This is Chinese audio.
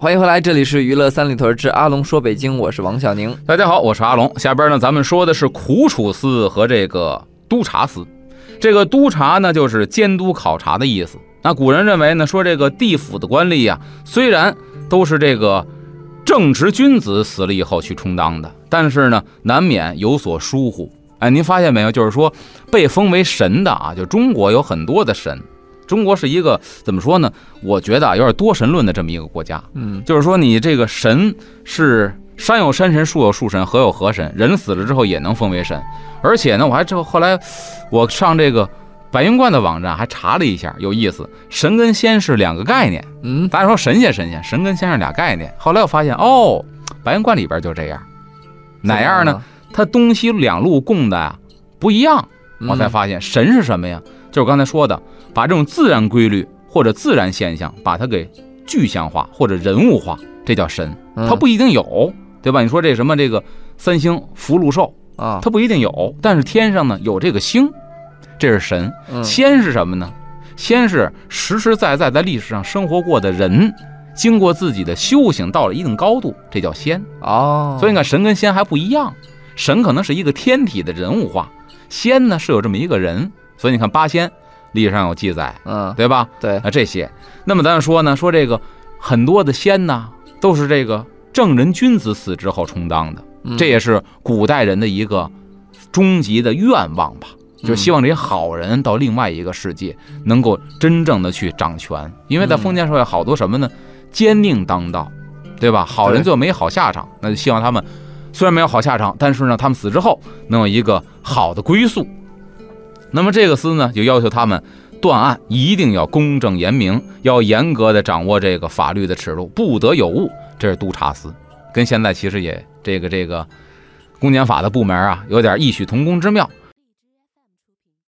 欢迎回来，这里是娱乐三里屯之阿龙说北京，我是王小宁。大家好，我是阿龙。下边呢，咱们说的是苦楚司和这个督察司。这个督察呢，就是监督考察的意思。那古人认为呢，说这个地府的官吏呀，虽然都是这个正直君子死了以后去充当的，但是呢，难免有所疏忽。哎，您发现没有？就是说，被封为神的啊，就中国有很多的神。中国是一个怎么说呢？我觉得啊，有点多神论的这么一个国家。嗯，就是说你这个神是山有山神，树有树神，河有河神，人死了之后也能封为神。而且呢，我还之后后来我上这个白云观的网站还查了一下，有意思，神跟仙是两个概念。嗯，大家说神仙神仙，神跟仙是俩概念。后来我发现哦，白云观里边就这样，哪样呢？它东西两路供的呀不一样。我才发现神是什么呀？就是刚才说的。把这种自然规律或者自然现象，把它给具象化或者人物化，这叫神。它不一定有，对吧？你说这什么这个三星福禄寿啊，它不一定有，但是天上呢有这个星，这是神。仙是什么呢？仙是实实在在在历史上生活过的人，经过自己的修行到了一定高度，这叫仙哦。所以你看，神跟仙还不一样，神可能是一个天体的人物化，仙呢是有这么一个人。所以你看八仙。历史上有记载，嗯，对吧？对啊，这些。那么咱说呢，说这个很多的仙呢，都是这个正人君子死之后充当的，这也是古代人的一个终极的愿望吧，就希望这些好人到另外一个世界能够真正的去掌权。因为在封建社会，好多什么呢？奸佞当道，对吧？好人最后没好下场，那就希望他们虽然没有好下场，但是呢，他们死之后能有一个好的归宿。那么这个司呢，就要求他们断案一定要公正严明，要严格的掌握这个法律的尺度，不得有误。这是督察司，跟现在其实也这个这个公检法的部门啊，有点异曲同工之妙。